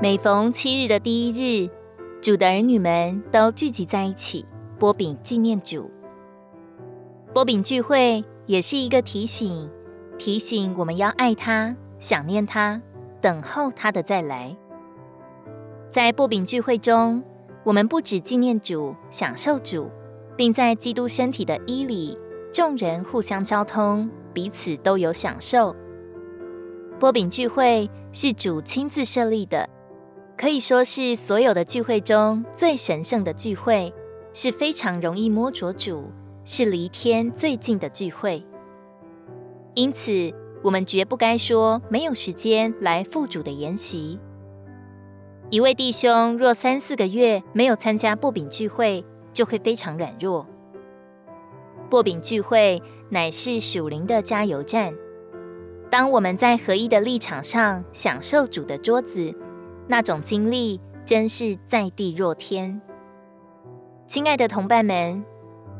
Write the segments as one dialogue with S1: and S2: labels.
S1: 每逢七日的第一日，主的儿女们都聚集在一起，波饼纪念主。波饼聚会也是一个提醒，提醒我们要爱他、想念他、等候他的再来。在波饼聚会中，我们不止纪念主、享受主，并在基督身体的衣里，众人互相交通，彼此都有享受。波饼聚会是主亲自设立的，可以说是所有的聚会中最神圣的聚会，是非常容易摸着主，是离天最近的聚会。因此，我们绝不该说没有时间来赴主的筵席。一位弟兄若三四个月没有参加擘饼聚会，就会非常软弱。擘饼聚会乃是属灵的加油站。当我们在合一的立场上享受主的桌子，那种经历真是在地若天。亲爱的同伴们，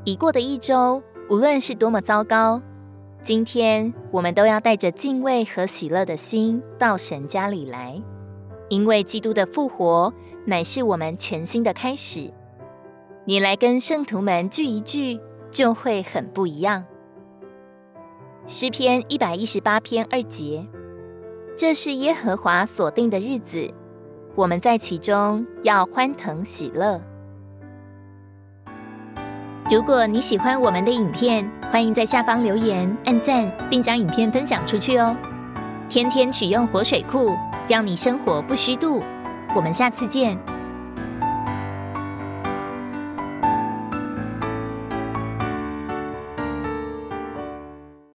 S1: 已过的一周，无论是多么糟糕，今天我们都要带着敬畏和喜乐的心到神家里来。因为基督的复活乃是我们全新的开始，你来跟圣徒们聚一聚，就会很不一样。诗篇一百一十八篇二节，这是耶和华所定的日子，我们在其中要欢腾喜乐。如果你喜欢我们的影片，欢迎在下方留言、按赞，并将影片分享出去哦。天天取用活水库。让你生活不虚度，我们下次见。